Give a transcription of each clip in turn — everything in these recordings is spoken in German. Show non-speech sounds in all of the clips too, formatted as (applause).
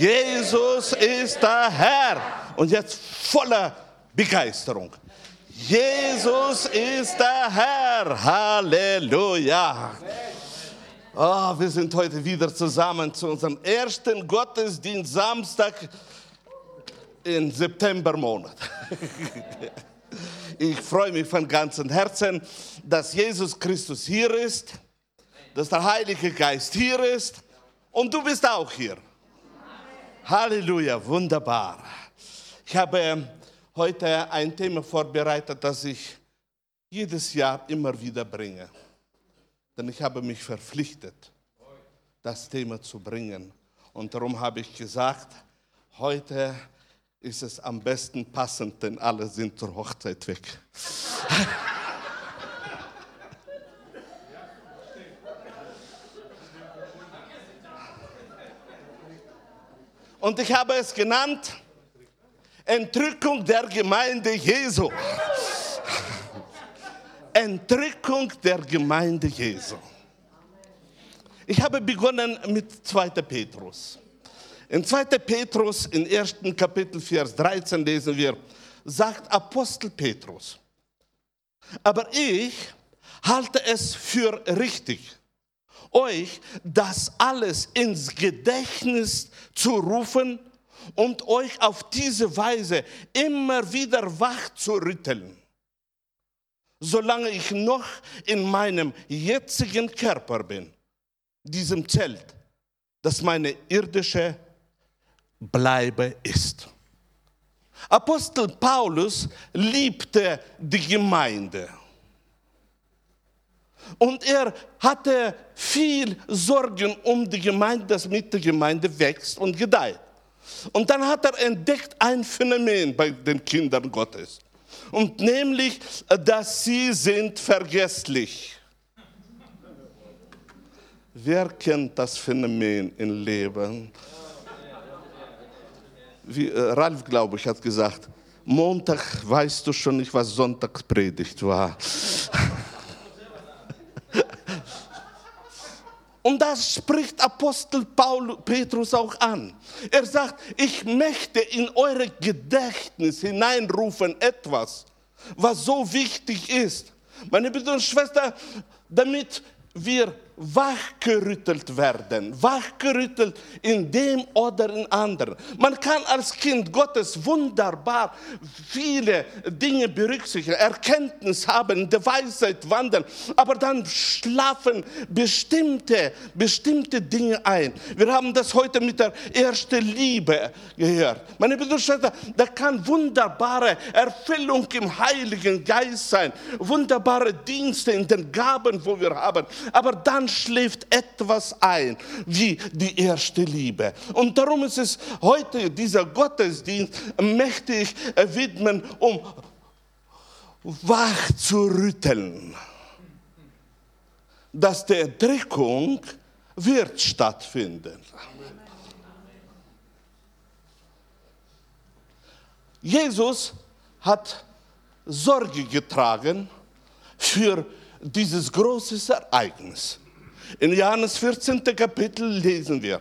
Jesus ist der Herr. Und jetzt voller Begeisterung. Jesus ist der Herr. Halleluja. Oh, wir sind heute wieder zusammen zu unserem ersten Gottesdienst Samstag im Septembermonat. (laughs) Ich freue mich von ganzem Herzen, dass Jesus Christus hier ist, dass der Heilige Geist hier ist und du bist auch hier. Halleluja, wunderbar. Ich habe heute ein Thema vorbereitet, das ich jedes Jahr immer wieder bringe. Denn ich habe mich verpflichtet, das Thema zu bringen. Und darum habe ich gesagt, heute ist es am besten passend, denn alle sind zur Hochzeit weg. (laughs) Und ich habe es genannt, Entrückung der Gemeinde Jesu. Entrückung der Gemeinde Jesu. Ich habe begonnen mit 2. Petrus. In 2. Petrus, im ersten Kapitel, Vers 13 lesen wir, sagt Apostel Petrus, aber ich halte es für richtig, euch das alles ins Gedächtnis zu rufen und euch auf diese Weise immer wieder wach zu rütteln. Solange ich noch in meinem jetzigen Körper bin, diesem Zelt, das meine irdische Bleibe ist. Apostel Paulus liebte die Gemeinde. Und er hatte viel Sorgen um die Gemeinde, dass mit der Gemeinde wächst und gedeiht. Und dann hat er entdeckt ein Phänomen bei den Kindern Gottes. Und nämlich, dass sie sind vergesslich. Wer kennt das Phänomen im Leben? Wie, äh, Ralf, glaube ich, hat gesagt, Montag weißt du schon nicht, was Sonntagspredigt war. (laughs) Und das spricht Apostel Paul, Petrus auch an. Er sagt, ich möchte in eure Gedächtnis hineinrufen etwas, was so wichtig ist. Meine Brüder und Schwestern, damit wir wachgerüttelt werden, wachgerüttelt in dem oder in anderen. Man kann als Kind Gottes wunderbar viele Dinge berücksichtigen, Erkenntnis haben, in der Weisheit wandeln, aber dann schlafen bestimmte, bestimmte Dinge ein. Wir haben das heute mit der ersten Liebe gehört. Meine Schwestern, da kann wunderbare Erfüllung im Heiligen Geist sein, wunderbare Dienste in den Gaben, wo wir haben, aber dann schläft etwas ein, wie die erste Liebe. Und darum ist es heute, dieser Gottesdienst, möchte ich widmen, um wach zu rütteln. Dass die Entrückung wird stattfinden. Jesus hat Sorge getragen für dieses große Ereignis. In Johannes 14. Kapitel lesen wir,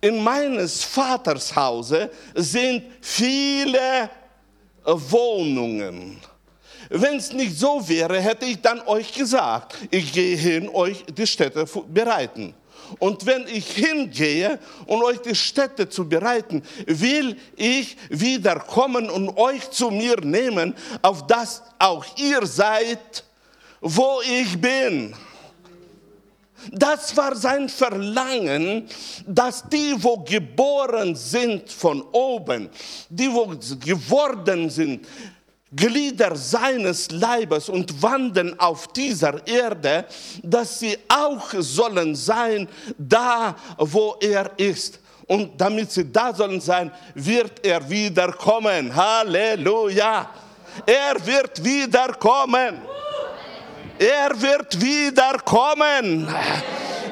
in meines Vaters Hause sind viele Wohnungen. Wenn es nicht so wäre, hätte ich dann euch gesagt, ich gehe hin, euch die Städte bereiten. Und wenn ich hingehe, um euch die Städte zu bereiten, will ich wiederkommen und euch zu mir nehmen, auf das auch ihr seid, wo ich bin. Das war sein Verlangen, dass die, wo geboren sind von oben, die, wo geworden sind, Glieder seines Leibes und wandeln auf dieser Erde, dass sie auch sollen sein, da wo er ist. Und damit sie da sollen sein, wird er wiederkommen. Halleluja. Er wird wiederkommen. Er wird wiederkommen,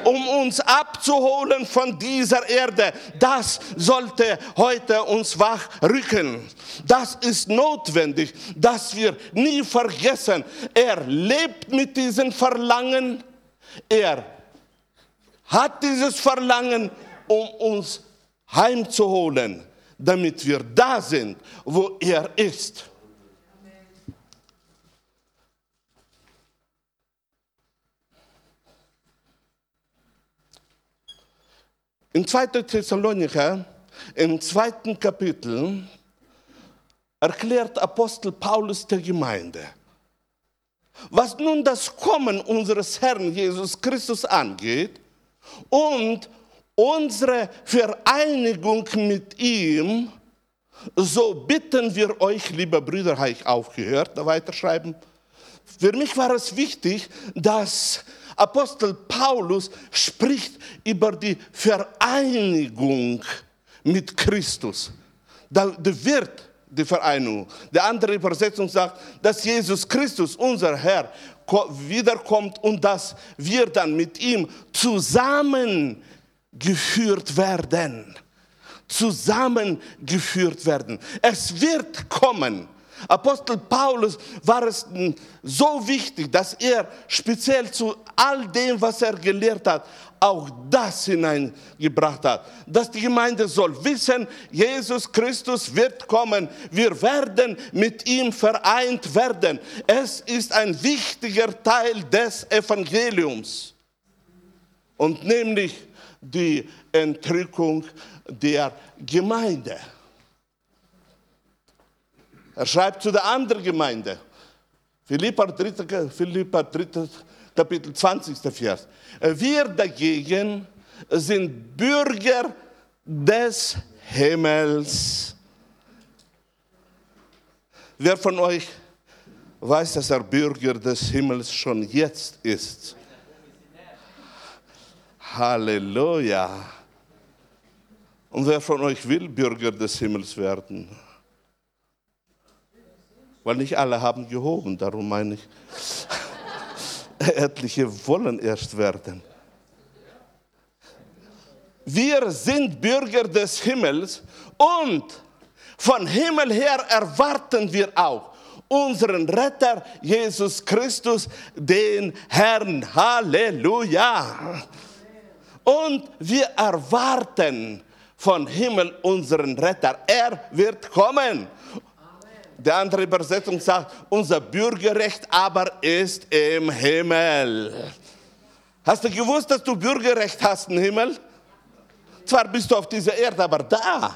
um uns abzuholen von dieser Erde. Das sollte heute uns wachrücken. Das ist notwendig, dass wir nie vergessen, er lebt mit diesem Verlangen. Er hat dieses Verlangen, um uns heimzuholen, damit wir da sind, wo er ist. In 2. Thessalonicher, im zweiten Kapitel, erklärt Apostel Paulus der Gemeinde, was nun das Kommen unseres Herrn Jesus Christus angeht und unsere Vereinigung mit ihm, so bitten wir euch, liebe Brüder, habe ich aufgehört, da weiterschreiben. Für mich war es wichtig, dass Apostel Paulus spricht über die Vereinigung mit Christus. Da, wird die Vereinigung. Die andere Übersetzung sagt, dass Jesus Christus, unser Herr, wiederkommt und dass wir dann mit ihm zusammengeführt werden. Zusammengeführt werden. Es wird kommen. Apostel Paulus war es so wichtig, dass er speziell zu all dem, was er gelehrt hat, auch das hineingebracht hat. Dass die Gemeinde soll wissen, Jesus Christus wird kommen. Wir werden mit ihm vereint werden. Es ist ein wichtiger Teil des Evangeliums. Und nämlich die Entrückung der Gemeinde. Er schreibt zu der anderen Gemeinde, Philippa 3. Philippa 3. Kapitel 20. Vers. Wir dagegen sind Bürger des Himmels. Wer von euch weiß, dass er Bürger des Himmels schon jetzt ist? Halleluja. Und wer von euch will Bürger des Himmels werden? Weil nicht alle haben gehoben, darum meine ich. (laughs) Etliche wollen erst werden. Wir sind Bürger des Himmels und von Himmel her erwarten wir auch unseren Retter Jesus Christus, den Herrn. Halleluja. Und wir erwarten von Himmel unseren Retter. Er wird kommen. Die andere Übersetzung sagt, unser Bürgerrecht aber ist im Himmel. Hast du gewusst, dass du Bürgerrecht hast im Himmel? Zwar bist du auf dieser Erde, aber da,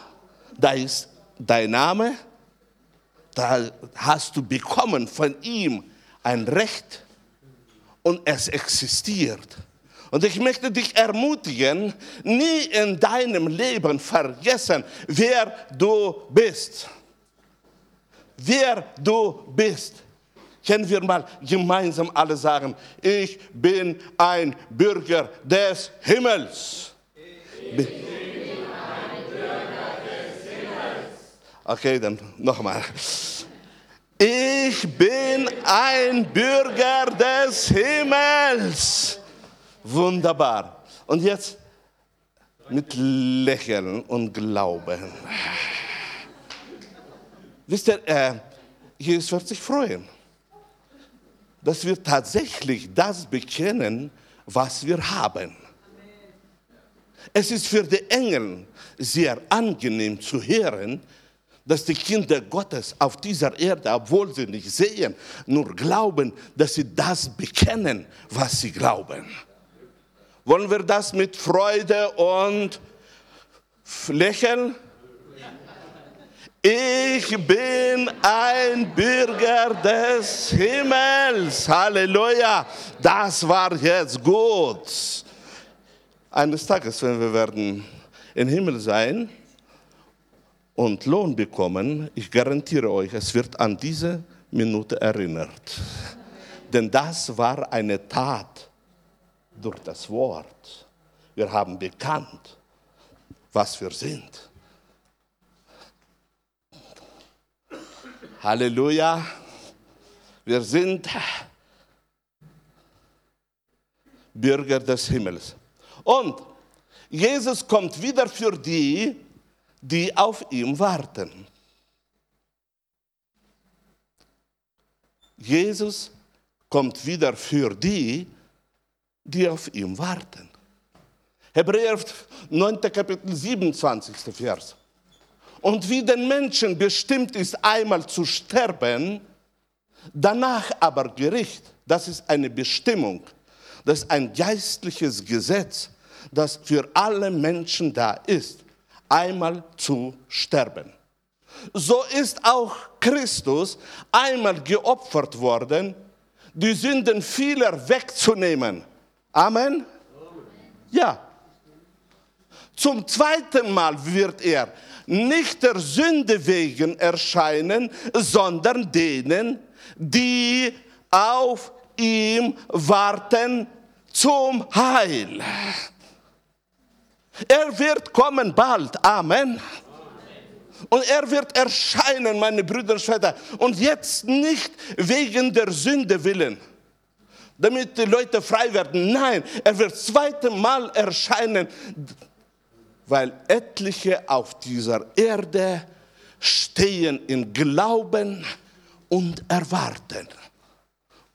da ist dein Name, da hast du bekommen von ihm ein Recht und es existiert. Und ich möchte dich ermutigen, nie in deinem Leben vergessen, wer du bist wer du bist. Können wir mal gemeinsam alle sagen, ich bin ein Bürger des Himmels. Ich bin ein Bürger des Himmels. Okay, dann nochmal. Ich bin ein Bürger des Himmels. Wunderbar. Und jetzt mit Lächeln und Glauben. Wisst ihr, äh, Jesus wird sich freuen, dass wir tatsächlich das bekennen, was wir haben. Es ist für die Engel sehr angenehm zu hören, dass die Kinder Gottes auf dieser Erde, obwohl sie nicht sehen, nur glauben, dass sie das bekennen, was sie glauben. Wollen wir das mit Freude und Lächeln ich bin ein Bürger des Himmels. Halleluja. Das war jetzt gut. Eines Tages, wenn wir werden im Himmel sein und Lohn bekommen, ich garantiere euch, es wird an diese Minute erinnert. Denn das war eine Tat durch das Wort. Wir haben bekannt, was wir sind. Halleluja. Wir sind Bürger des Himmels. Und Jesus kommt wieder für die, die auf ihm warten. Jesus kommt wieder für die, die auf ihm warten. Hebräer 9. Kapitel 27. Vers. Und wie den Menschen bestimmt ist, einmal zu sterben, danach aber Gericht. Das ist eine Bestimmung. Das ist ein geistliches Gesetz, das für alle Menschen da ist, einmal zu sterben. So ist auch Christus einmal geopfert worden, die Sünden vieler wegzunehmen. Amen? Ja. Zum zweiten Mal wird er nicht der Sünde wegen erscheinen, sondern denen, die auf ihm warten zum Heil. Er wird kommen bald. Amen. Und er wird erscheinen, meine Brüder und Schwestern. Und jetzt nicht wegen der Sünde willen, damit die Leute frei werden. Nein, er wird zweite Mal erscheinen, weil etliche auf dieser Erde stehen im Glauben und erwarten.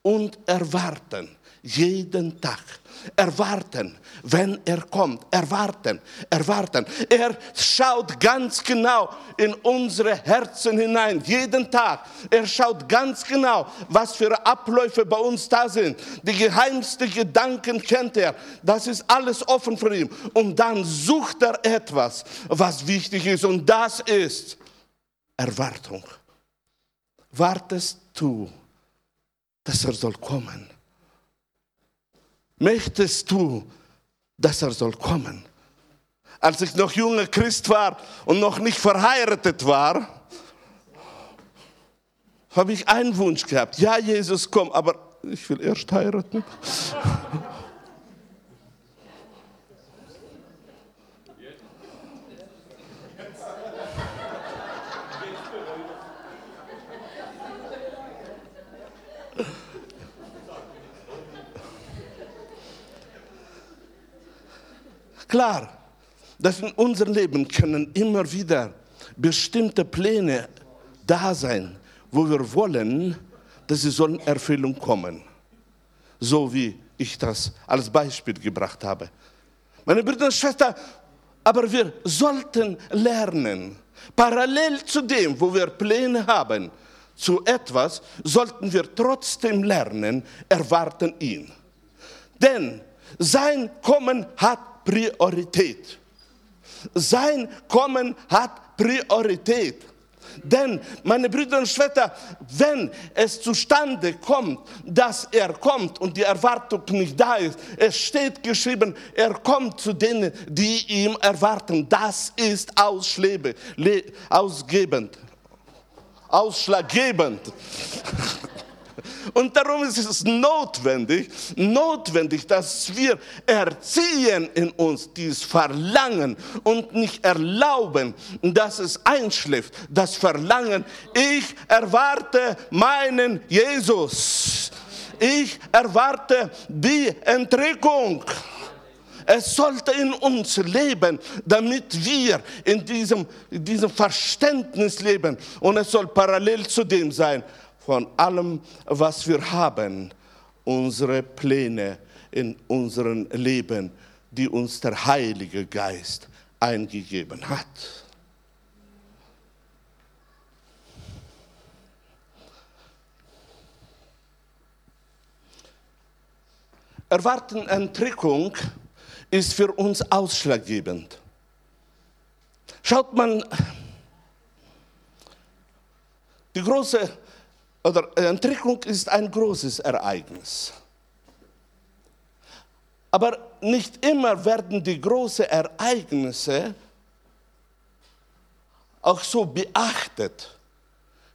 Und erwarten jeden Tag erwarten, wenn er kommt. Erwarten, erwarten. Er schaut ganz genau in unsere Herzen hinein, jeden Tag. Er schaut ganz genau, was für Abläufe bei uns da sind. Die geheimsten Gedanken kennt er. Das ist alles offen für ihn. Und dann sucht er etwas, was wichtig ist. Und das ist Erwartung. Wartest du, dass er soll kommen? Möchtest du, dass er soll kommen? Als ich noch junger Christ war und noch nicht verheiratet war, habe ich einen Wunsch gehabt. Ja, Jesus, komm, aber ich will erst heiraten. Klar, dass in unserem Leben können immer wieder bestimmte Pläne da sein, wo wir wollen, dass sie sollen Erfüllung kommen. So wie ich das als Beispiel gebracht habe. Meine Brüder und Schwestern, aber wir sollten lernen, parallel zu dem, wo wir Pläne haben, zu etwas, sollten wir trotzdem lernen, erwarten ihn. Denn sein Kommen hat Priorität. Sein Kommen hat Priorität. Denn, meine Brüder und Schwestern, wenn es zustande kommt, dass er kommt und die Erwartung nicht da ist, es steht geschrieben, er kommt zu denen, die ihm erwarten. Das ist ausschlebe, ausgebend, ausschlaggebend. (laughs) Und darum ist es notwendig, notwendig, dass wir erziehen in uns dieses Verlangen und nicht erlauben, dass es einschläft. Das Verlangen, ich erwarte meinen Jesus. Ich erwarte die Entrückung. Es sollte in uns leben, damit wir in diesem, in diesem Verständnis leben. Und es soll parallel zu dem sein, von allem, was wir haben, unsere Pläne in unserem Leben, die uns der Heilige Geist eingegeben hat. Erwarten Entrückung ist für uns ausschlaggebend. Schaut man, die große oder Entrückung ist ein großes Ereignis. Aber nicht immer werden die großen Ereignisse auch so beachtet,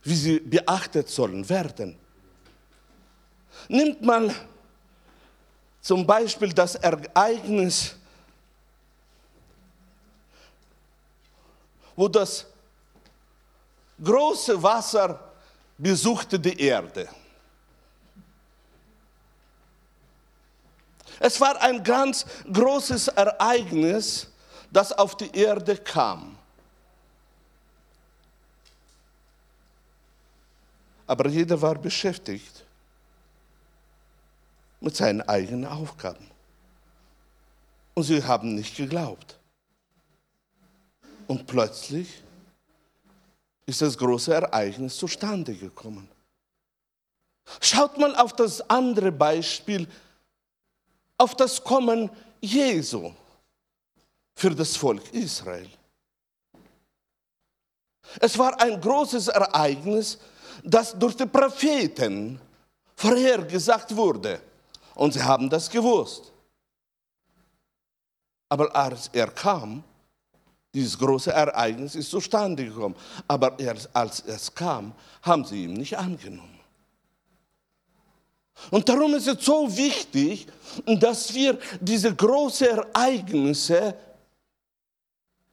wie sie beachtet sollen werden. Nimmt man zum Beispiel das Ereignis, wo das große Wasser besuchte die Erde. Es war ein ganz großes Ereignis, das auf die Erde kam. Aber jeder war beschäftigt mit seinen eigenen Aufgaben. Und sie haben nicht geglaubt. Und plötzlich ist das große Ereignis zustande gekommen. Schaut mal auf das andere Beispiel, auf das Kommen Jesu für das Volk Israel. Es war ein großes Ereignis, das durch die Propheten vorhergesagt wurde. Und sie haben das gewusst. Aber als er kam, dieses große Ereignis ist zustande gekommen. Aber erst als es kam, haben sie ihn nicht angenommen. Und darum ist es so wichtig, dass wir diese großen Ereignisse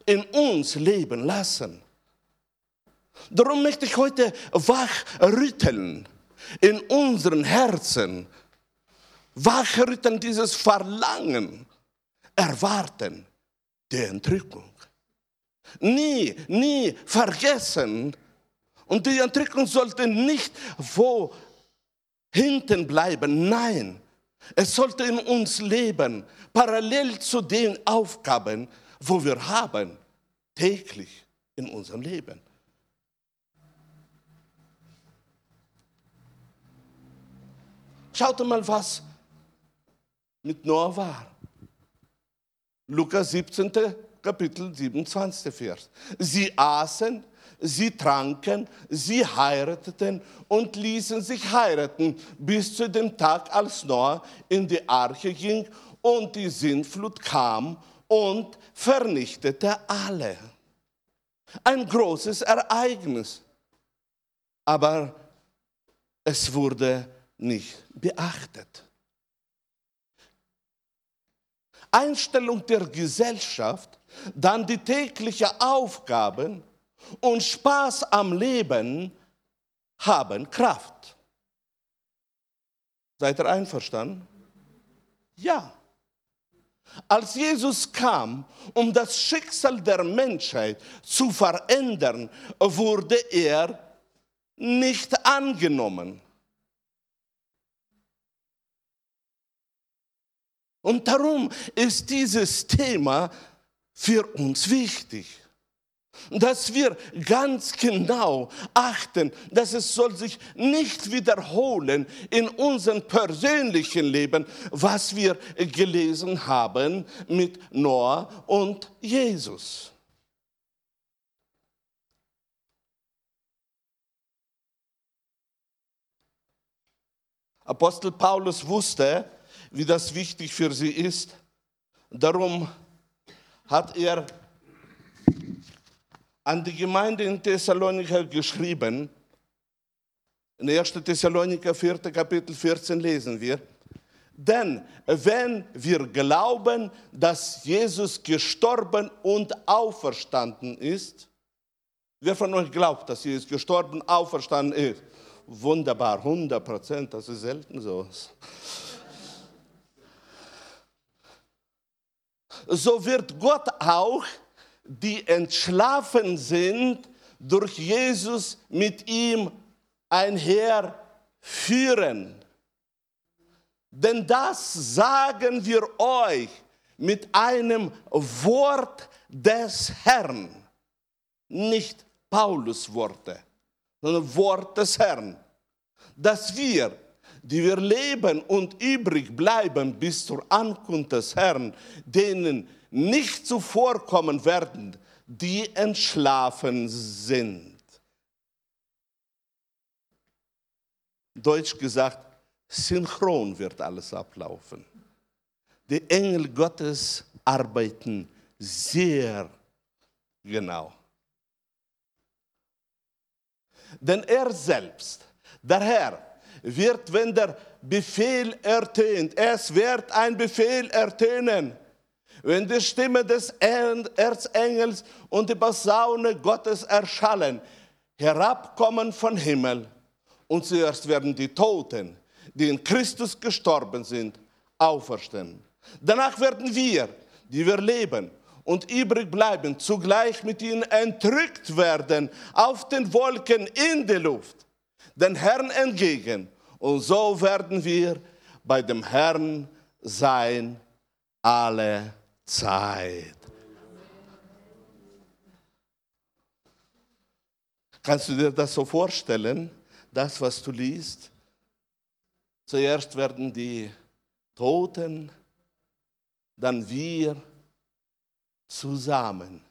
in uns leben lassen. Darum möchte ich heute wachrütteln in unseren Herzen, wachrütteln dieses Verlangen, erwarten der Entrückung. Nie, nie vergessen. Und die Entrückung sollte nicht wo hinten bleiben. Nein, es sollte in uns leben, parallel zu den Aufgaben, wo wir haben, täglich in unserem Leben. Schaut mal, was mit Noah war. Lukas 17. Kapitel 27. Vers. Sie aßen, sie tranken, sie heirateten und ließen sich heiraten bis zu dem Tag, als Noah in die Arche ging und die Sintflut kam und vernichtete alle. Ein großes Ereignis. Aber es wurde nicht beachtet. Einstellung der Gesellschaft, dann die täglichen Aufgaben und Spaß am Leben haben Kraft. Seid ihr einverstanden? Ja. Als Jesus kam, um das Schicksal der Menschheit zu verändern, wurde er nicht angenommen. Und darum ist dieses Thema für uns wichtig. Dass wir ganz genau achten, dass es soll sich nicht wiederholen in unserem persönlichen Leben, was wir gelesen haben mit Noah und Jesus. Apostel Paulus wusste, wie das wichtig für sie ist. Darum hat er an die Gemeinde in Thessalonika geschrieben, in 1. Thessaloniker 4. Kapitel 14 lesen wir, denn wenn wir glauben, dass Jesus gestorben und auferstanden ist, wer von euch glaubt, dass Jesus gestorben und auferstanden ist? Wunderbar, 100 Prozent, das ist selten so so wird Gott auch die entschlafen sind, durch Jesus mit ihm einherführen. Denn das sagen wir euch mit einem Wort des Herrn, nicht Paulus Worte, sondern Wort des Herrn, dass wir die wir leben und übrig bleiben bis zur Ankunft des Herrn, denen nicht zuvorkommen werden, die entschlafen sind. Deutsch gesagt, synchron wird alles ablaufen. Die Engel Gottes arbeiten sehr genau. Denn er selbst, der Herr, wird, wenn der Befehl ertönt, es wird ein Befehl ertönen, wenn die Stimme des Erzengels und die Posaune Gottes erschallen, herabkommen von Himmel, und zuerst werden die Toten, die in Christus gestorben sind, auferstehen. Danach werden wir, die wir leben und übrig bleiben, zugleich mit ihnen entrückt werden auf den Wolken in die Luft den Herrn entgegen. Und so werden wir bei dem Herrn sein alle Zeit. Kannst du dir das so vorstellen, das, was du liest? Zuerst werden die Toten, dann wir zusammen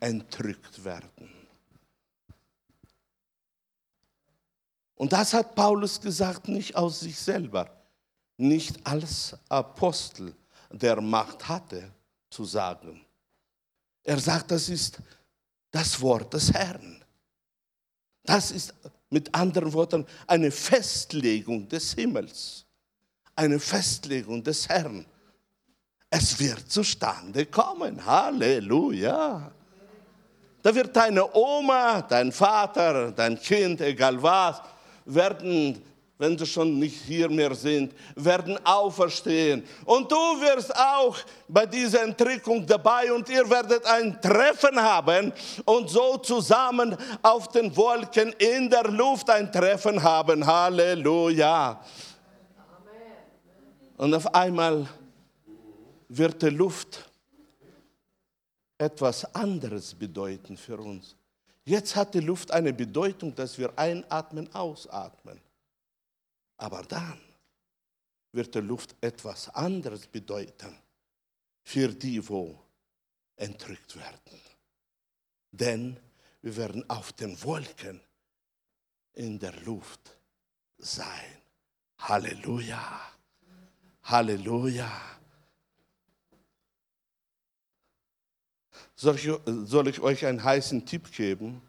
entrückt werden. Und das hat Paulus gesagt, nicht aus sich selber, nicht als Apostel, der Macht hatte zu sagen. Er sagt, das ist das Wort des Herrn. Das ist mit anderen Worten eine Festlegung des Himmels, eine Festlegung des Herrn. Es wird zustande kommen. Halleluja. Da wird deine Oma, dein Vater, dein Kind, egal was, werden wenn sie schon nicht hier mehr sind, werden auferstehen. Und du wirst auch bei dieser Entrückung dabei und ihr werdet ein Treffen haben und so zusammen auf den Wolken in der Luft ein Treffen haben. Halleluja. Und auf einmal wird die Luft etwas anderes bedeuten für uns. Jetzt hat die Luft eine Bedeutung, dass wir einatmen, ausatmen. Aber dann wird die Luft etwas anderes bedeuten für die, wo entrückt werden. Denn wir werden auf den Wolken in der Luft sein. Halleluja. Halleluja. Soll ich, soll ich euch einen heißen Tipp geben?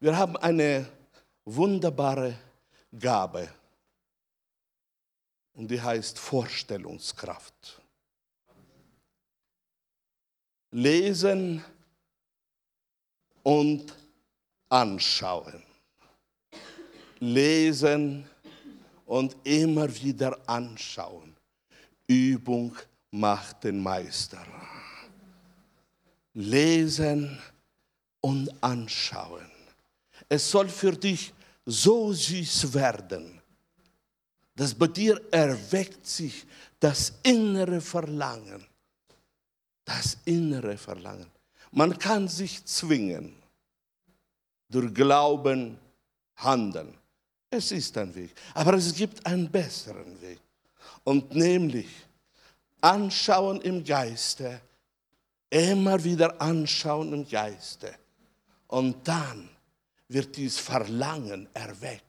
Wir haben eine wunderbare Gabe und die heißt Vorstellungskraft. Lesen und anschauen. Lesen und immer wieder anschauen. Übung macht den Meister. Lesen und anschauen. Es soll für dich so süß werden, dass bei dir erweckt sich das innere Verlangen. Das innere Verlangen. Man kann sich zwingen, durch Glauben handeln. Es ist ein Weg, aber es gibt einen besseren Weg. Und nämlich anschauen im Geiste, immer wieder anschauen im Geiste. Und dann wird dieses Verlangen erweckt,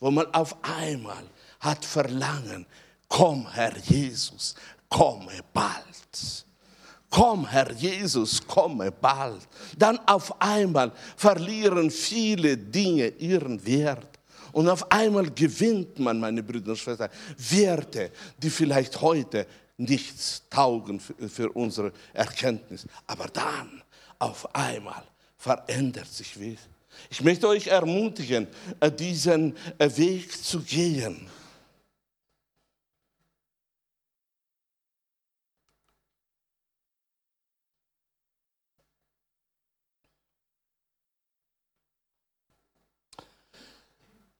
wo man auf einmal hat Verlangen, komm Herr Jesus, komme bald. Komm, Herr Jesus, komme bald. Dann auf einmal verlieren viele Dinge ihren Wert. Und auf einmal gewinnt man, meine Brüder und Schwestern, Werte, die vielleicht heute nichts taugen für, unsere Erkenntnis. Aber dann, auf einmal, verändert sich viel. Ich möchte euch ermutigen, äh, diesen äh, Weg zu gehen.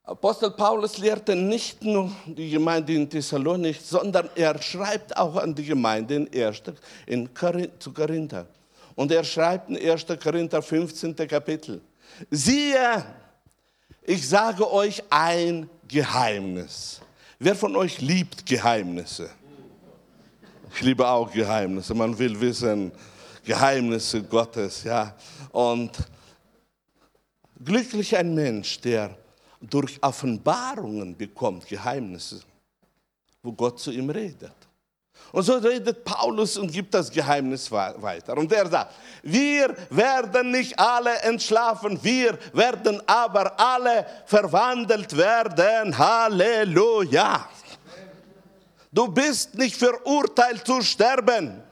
Apostel Paulus lehrte nicht nur die Gemeinde in Thessalonik, sondern er schreibt auch an die Gemeinde in, 1, in Korinth, zu Korinther. Und er schreibt in 1. Korinther 15. Kapitel. Siehe, ich sage euch ein Geheimnis. Wer von euch liebt Geheimnisse? Ich liebe auch Geheimnisse. Man will wissen, Geheimnisse Gottes, ja. Und glücklich ein Mensch, der durch Offenbarungen bekommt Geheimnisse, wo Gott zu ihm redet. Und so redet Paulus und gibt das Geheimnis weiter. Und er sagt, wir werden nicht alle entschlafen, wir werden aber alle verwandelt werden. Halleluja. Du bist nicht verurteilt zu sterben.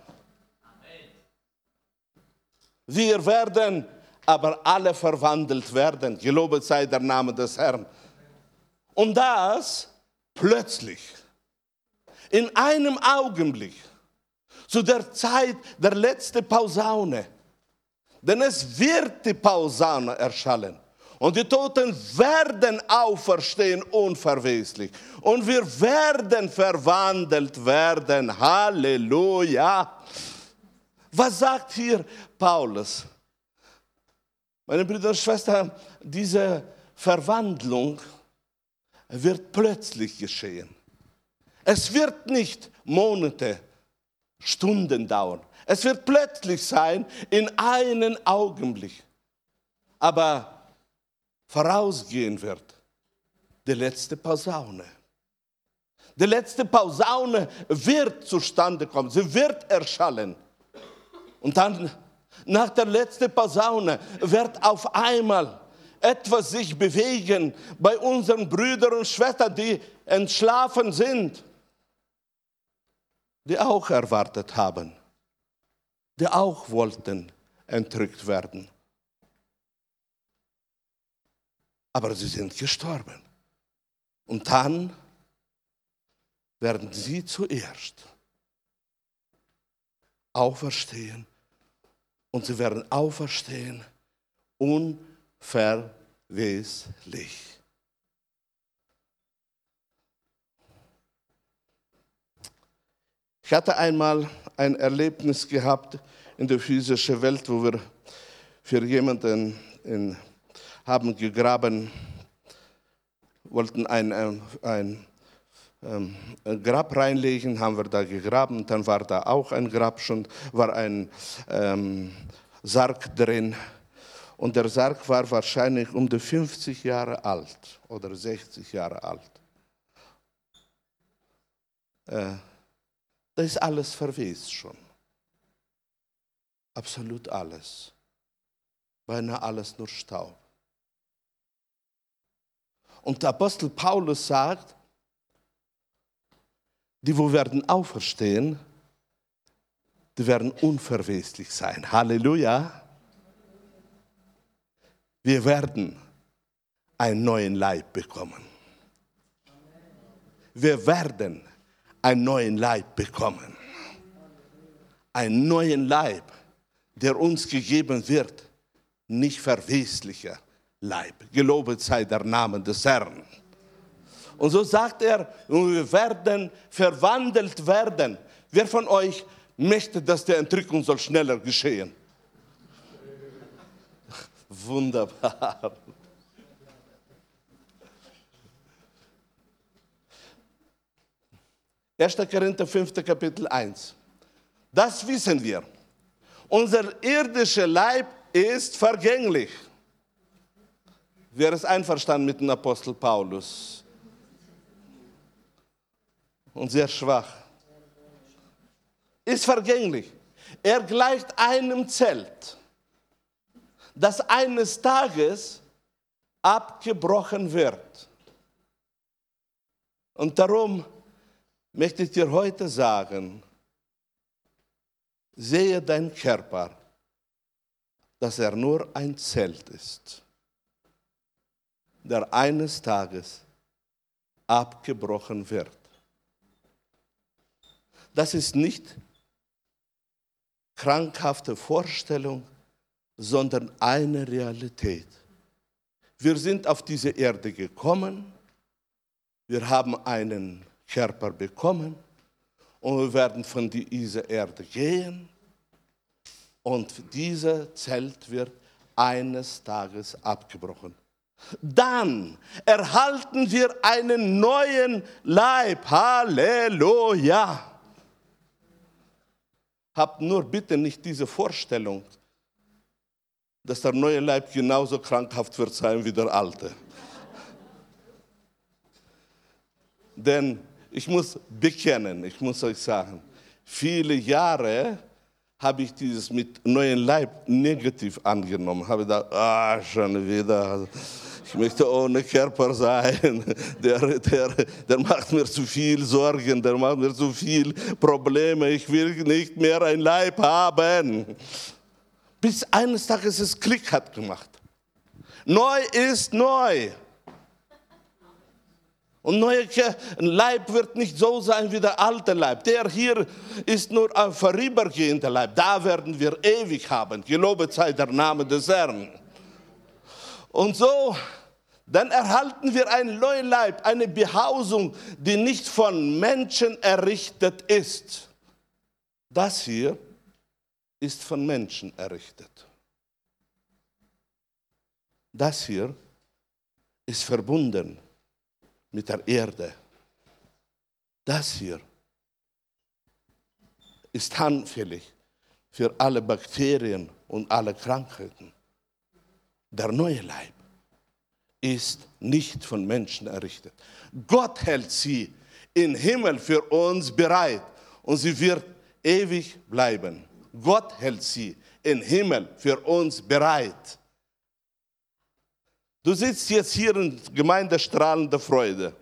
Wir werden aber alle verwandelt werden. Gelobet sei der Name des Herrn. Und das plötzlich in einem Augenblick, zu der Zeit der letzten Pausaune. Denn es wird die Pausaune erschallen. Und die Toten werden auferstehen unverweslich. Und wir werden verwandelt werden. Halleluja. Was sagt hier Paulus? Meine Brüder und Schwestern, diese Verwandlung wird plötzlich geschehen. Es wird nicht Monate, Stunden dauern. Es wird plötzlich sein, in einem Augenblick. Aber vorausgehen wird die letzte Posaune. Die letzte Posaune wird zustande kommen, sie wird erschallen. Und dann, nach der letzten Posaune, wird auf einmal etwas sich bewegen bei unseren Brüdern und Schwestern, die entschlafen sind, die auch erwartet haben, die auch wollten entrückt werden. aber sie sind gestorben. Und dann werden sie zuerst auferstehen und sie werden auferstehen unverweslich. Ich hatte einmal ein Erlebnis gehabt in der physischen Welt, wo wir für jemanden in haben gegraben, wollten ein, ein, ein, ein Grab reinlegen, haben wir da gegraben, dann war da auch ein Grab schon, war ein ähm, Sarg drin. Und der Sarg war wahrscheinlich um die 50 Jahre alt oder 60 Jahre alt. Äh, da ist alles verwest schon. Absolut alles. Beinahe alles nur Staub. Und der Apostel Paulus sagt, die, wo werden auferstehen, die werden unverweslich sein. Halleluja. Wir werden einen neuen Leib bekommen. Wir werden einen neuen Leib bekommen. Einen neuen Leib, der uns gegeben wird, nicht verweslicher, Leib. Gelobet sei der Name des Herrn. Und so sagt er, wir werden verwandelt werden. Wer von euch möchte, dass die Entrückung soll schneller geschehen? (laughs) Wunderbar. Erster Korinther 5. Kapitel 1. Das wissen wir. Unser irdischer Leib ist vergänglich. Wer ist einverstanden mit dem Apostel Paulus? Und sehr schwach. Ist vergänglich. Er gleicht einem Zelt, das eines Tages abgebrochen wird. Und darum möchte ich dir heute sagen, sehe dein Körper, dass er nur ein Zelt ist der eines Tages abgebrochen wird. Das ist nicht krankhafte Vorstellung, sondern eine Realität. Wir sind auf diese Erde gekommen, wir haben einen Körper bekommen und wir werden von dieser Erde gehen und dieser Zelt wird eines Tages abgebrochen dann erhalten wir einen neuen Leib. Halleluja. Habt nur bitte nicht diese Vorstellung, dass der neue Leib genauso krankhaft wird sein wie der alte. (laughs) Denn ich muss bekennen, ich muss euch sagen, viele Jahre habe ich dieses mit neuen Leib negativ angenommen. Habe da, ah, schon wieder. Ich möchte ohne Körper sein. (laughs) Der, der, der macht mir zu viel Sorgen, der macht mir zu viel Probleme. Ich will nicht mehr ein Leib haben. Bis eines Tages es Klick hat gemacht. Neu ist neu. Und neue Leib wird nicht so sein wie der alte Leib. Der hier ist nur ein vorübergehender Leib. Da werden wir ewig haben. Gelobet sei der Name des Herrn. Und so, dann erhalten wir ein Leib, eine Behausung, die nicht von Menschen errichtet ist. Das hier ist von Menschen errichtet. Das hier ist verbunden mit der Erde. Das hier ist anfällig für alle Bakterien und alle Krankheiten. Der neue Leib ist nicht von Menschen errichtet. Gott hält sie im Himmel für uns bereit und sie wird ewig bleiben. Gott hält sie im Himmel für uns bereit. Du sitzt jetzt hier in Gemeinde strahlende Freude.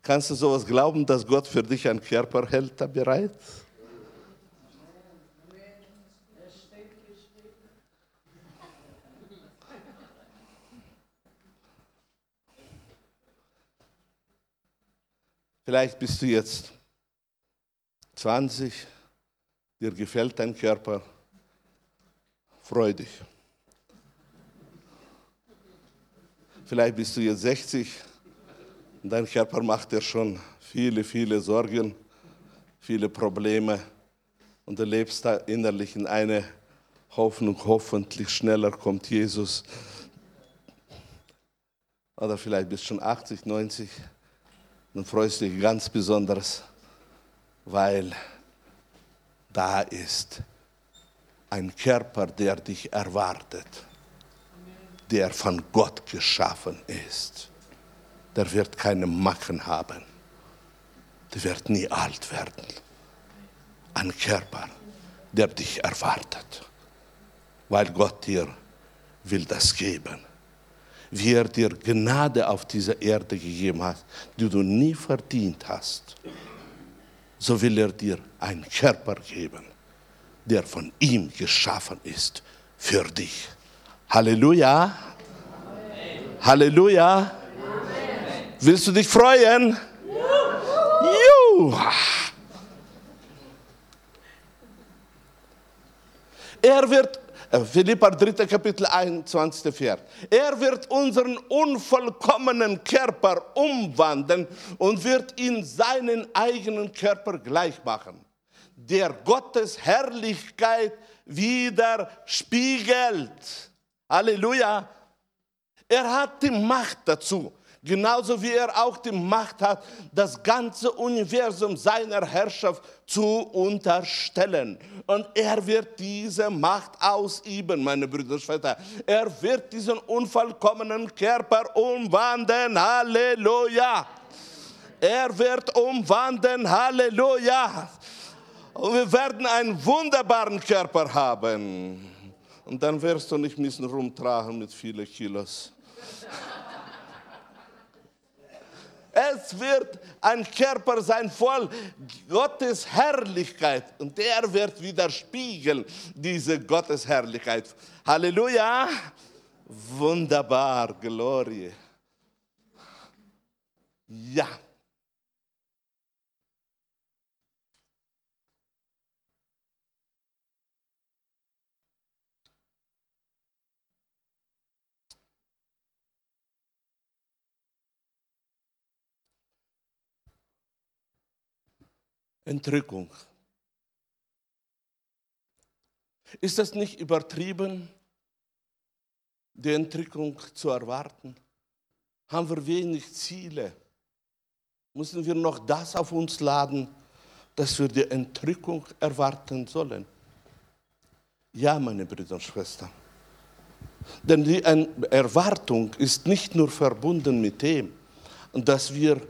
Kannst du sowas glauben, dass Gott für dich einen Körper hält bereit? Vielleicht bist du jetzt 20, dir gefällt dein Körper, freu dich. Vielleicht bist du jetzt 60 und dein Körper macht dir schon viele, viele Sorgen, viele Probleme und du lebst da innerlich in einer Hoffnung, hoffentlich schneller kommt Jesus. Oder vielleicht bist du schon 80, 90, dann freust dich ganz besonders, weil da ist ein Körper, der dich erwartet, der von Gott geschaffen ist der wird keine Macken haben. Der wird nie alt werden. Ein Körper, der dich erwartet, weil Gott dir will das geben. Wie er dir Gnade auf dieser Erde gegeben hat, die du nie verdient hast, so will er dir einen Körper geben, der von ihm geschaffen ist für dich. Halleluja. Halleluja. Willst du dich freuen? Juhu. Er wird, Philippa 3. Kapitel 21. Vers. Er wird unseren unvollkommenen Körper umwandeln und wird ihn seinen eigenen Körper gleich machen, der Gottes Herrlichkeit widerspiegelt. Halleluja. Er hat die Macht dazu. Genauso wie er auch die Macht hat, das ganze Universum seiner Herrschaft zu unterstellen. Und er wird diese Macht ausüben, meine Brüder und Schwestern. Er wird diesen unvollkommenen Körper umwandeln. Halleluja. Er wird umwandeln. Halleluja. Und wir werden einen wunderbaren Körper haben. Und dann wirst du nicht müssen rumtragen mit vielen Kilos. Es wird ein Körper sein voll Gottes Herrlichkeit und der wird widerspiegeln diese Gottes Herrlichkeit. Halleluja! Wunderbar, Glorie. Ja. Entrückung. Ist das nicht übertrieben, die Entrückung zu erwarten? Haben wir wenig Ziele? Müssen wir noch das auf uns laden, dass wir die Entrückung erwarten sollen? Ja, meine Brüder und Schwestern. Denn die Erwartung ist nicht nur verbunden mit dem, dass wir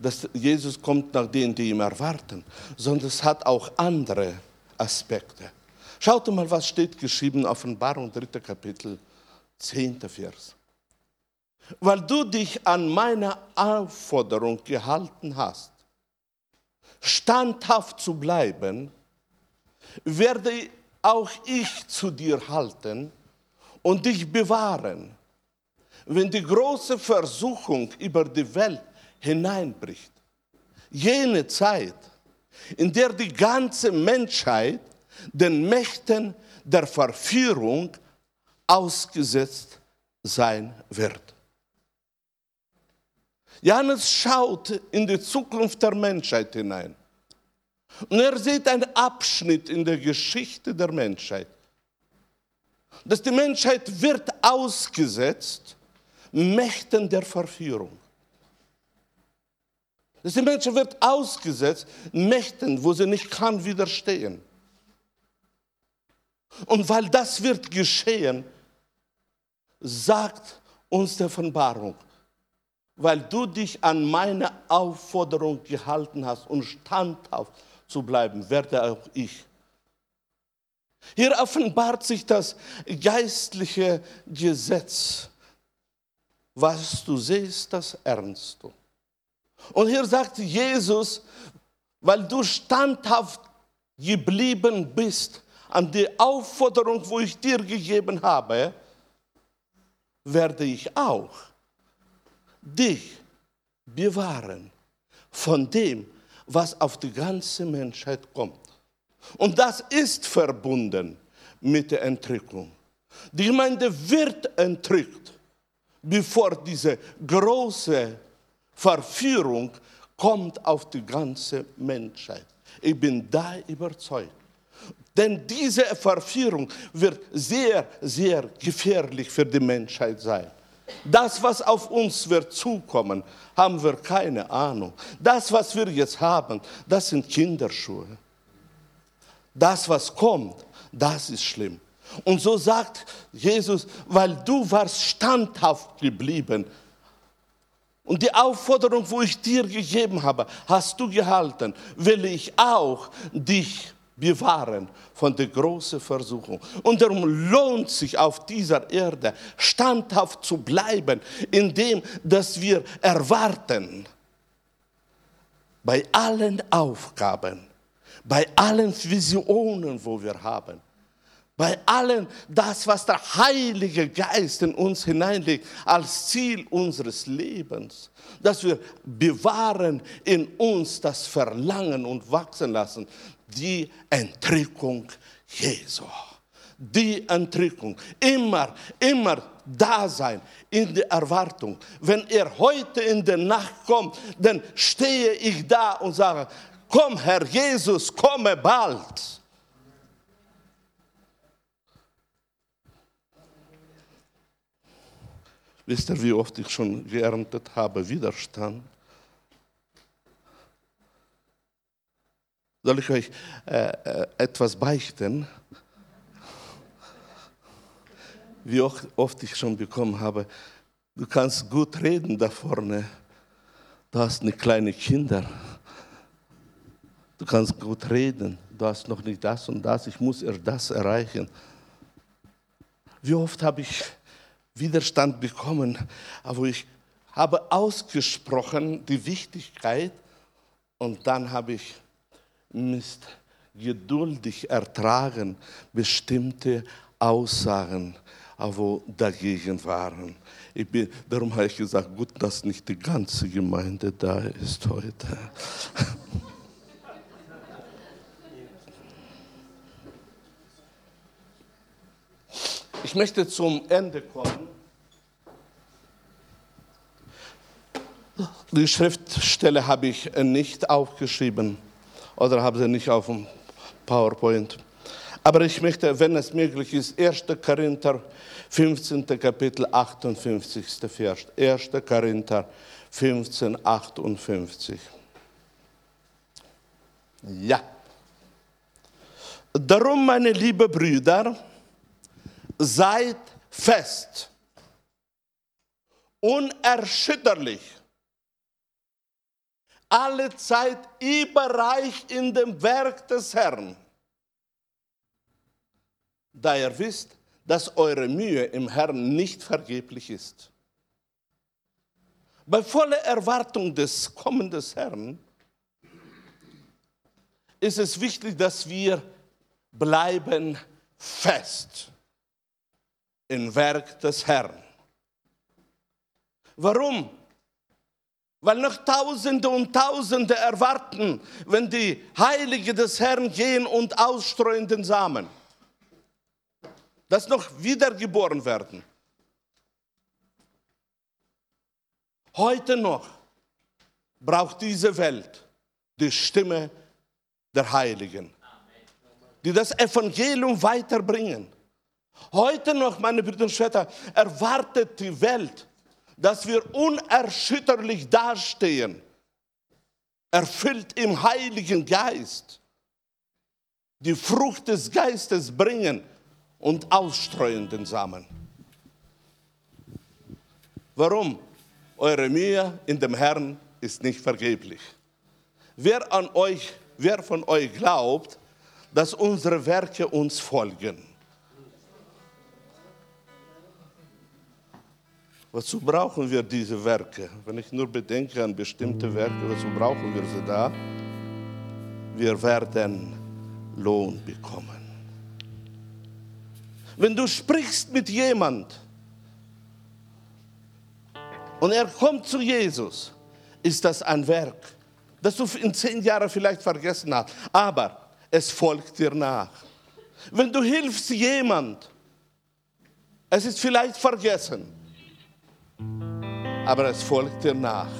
dass Jesus kommt nach denen, die ihn erwarten, sondern es hat auch andere Aspekte. Schaut mal, was steht geschrieben, Offenbarung 3. Kapitel, 10. Vers. Weil du dich an meine Aufforderung gehalten hast, standhaft zu bleiben, werde auch ich zu dir halten und dich bewahren, wenn die große Versuchung über die Welt hineinbricht. Jene Zeit, in der die ganze Menschheit den Mächten der Verführung ausgesetzt sein wird. Johannes schaut in die Zukunft der Menschheit hinein. Und er sieht einen Abschnitt in der Geschichte der Menschheit. Dass die Menschheit wird ausgesetzt Mächten der Verführung. Dass die Menschheit wird ausgesetzt Mächten, wo sie nicht kann widerstehen. Und weil das wird geschehen, sagt uns der Offenbarung, weil du dich an meine Aufforderung gehalten hast und standhaft zu bleiben, werde auch ich. Hier offenbart sich das geistliche Gesetz. Was du siehst, das ernst du. Und hier sagt Jesus, weil du standhaft geblieben bist an die Aufforderung, wo ich dir gegeben habe, werde ich auch dich bewahren von dem, was auf die ganze Menschheit kommt. Und das ist verbunden mit der Entrückung. Die Gemeinde wird entrückt, bevor diese große Verführung kommt auf die ganze Menschheit. Ich bin da überzeugt. Denn diese Verführung wird sehr, sehr gefährlich für die Menschheit sein. Das, was auf uns wird zukommen, haben wir keine Ahnung. Das, was wir jetzt haben, das sind Kinderschuhe. Das, was kommt, das ist schlimm. Und so sagt Jesus, weil du warst standhaft geblieben. Und die Aufforderung, wo ich dir gegeben habe, hast du gehalten, will ich auch dich bewahren von der großen Versuchung. Und darum lohnt sich auf dieser Erde standhaft zu bleiben, indem dass wir erwarten, bei allen Aufgaben, bei allen Visionen, wo wir haben, bei allem das, was der Heilige Geist in uns hineinlegt, als Ziel unseres Lebens, dass wir bewahren in uns das Verlangen und wachsen lassen, die Entrückung Jesu. Die Entrückung. Immer, immer da sein in der Erwartung. Wenn er heute in der Nacht kommt, dann stehe ich da und sage, komm Herr Jesus, komme bald. Wisst ihr, wie oft ich schon geerntet habe? Widerstand. Soll ich euch äh, äh, etwas beichten? Wie oft, ich schon bekommen habe, du kannst gut reden da vorne, du hast eine kleine Kinder, du kannst gut reden, du hast noch nicht das und das, ich muss erst das erreichen. Wie oft habe ich Widerstand bekommen, aber ich habe ausgesprochen die Wichtigkeit und dann habe ich Mist geduldig ertragen bestimmte Aussagen, wo dagegen waren. Bin, darum habe ich gesagt, gut, dass nicht die ganze Gemeinde da ist heute. Ich möchte zum Ende kommen. Die Schriftstelle habe ich nicht aufgeschrieben oder habe sie nicht auf dem PowerPoint. Aber ich möchte, wenn es möglich ist, 1. Korinther 15. Kapitel 58. Vers. 1. Korinther 15, 58. Ja. Darum, meine lieben Brüder, seid fest, unerschütterlich alle Zeit überreich in dem Werk des Herrn, da ihr wisst, dass eure Mühe im Herrn nicht vergeblich ist. Bei voller Erwartung des Kommens des Herrn ist es wichtig, dass wir bleiben fest im Werk des Herrn. Warum? Weil noch Tausende und Tausende erwarten, wenn die Heiligen des Herrn gehen und ausstreuen den Samen. das noch wiedergeboren werden. Heute noch braucht diese Welt die Stimme der Heiligen, die das Evangelium weiterbringen. Heute noch, meine Brüder und Schwestern, erwartet die Welt, dass wir unerschütterlich dastehen, erfüllt im Heiligen Geist, die Frucht des Geistes bringen und ausstreuen den Samen. Warum? Eure Mühe in dem Herrn ist nicht vergeblich. Wer an euch, wer von euch glaubt, dass unsere Werke uns folgen? Wozu brauchen wir diese Werke? Wenn ich nur bedenke an bestimmte Werke, wozu brauchen wir sie da? Wir werden Lohn bekommen. Wenn du sprichst mit jemand und er kommt zu Jesus, ist das ein Werk, das du in zehn Jahren vielleicht vergessen hast, aber es folgt dir nach. Wenn du hilfst jemand, es ist vielleicht vergessen, aber es folgt dir nach.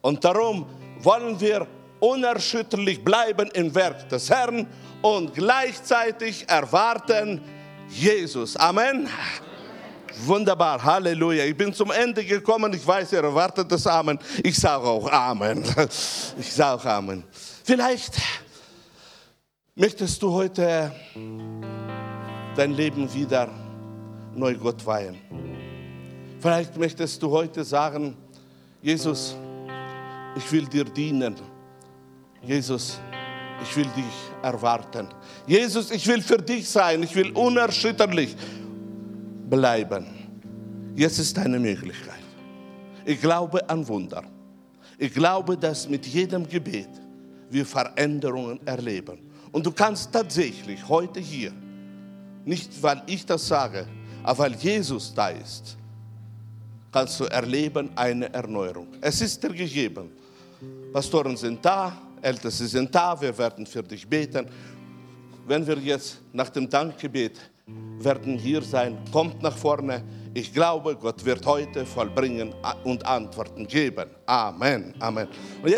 Und darum wollen wir unerschütterlich bleiben im Werk des Herrn und gleichzeitig erwarten Jesus. Amen. Wunderbar, Halleluja. Ich bin zum Ende gekommen. Ich weiß, ihr erwartet das Amen. Ich sage auch Amen. (laughs) Ich sage auch Amen. Vielleicht möchtest du heute dein Leben wieder neu Gott weihen. Vielleicht möchtest du heute sagen, Jesus, ich will dir dienen. Jesus, ich will dich erwarten. Jesus, ich will für dich sein. Ich will unerschütterlich bleiben. Jetzt ist eine Möglichkeit. Ich glaube an Wunder. Ich glaube, dass mit jedem Gebet wir Veränderungen erleben. Und du kannst tatsächlich heute hier, nicht weil ich das sage, aber weil Jesus da ist, kannst du erleben eine Erneuerung. Es ist dir gegeben. Pastoren sind da, Älteste sind da, wir werden für dich beten. Wenn wir jetzt nach dem Dankgebet werden hier sein, kommt nach vorne. Ich glaube, Gott wird heute vollbringen und Antworten geben. Amen. Amen.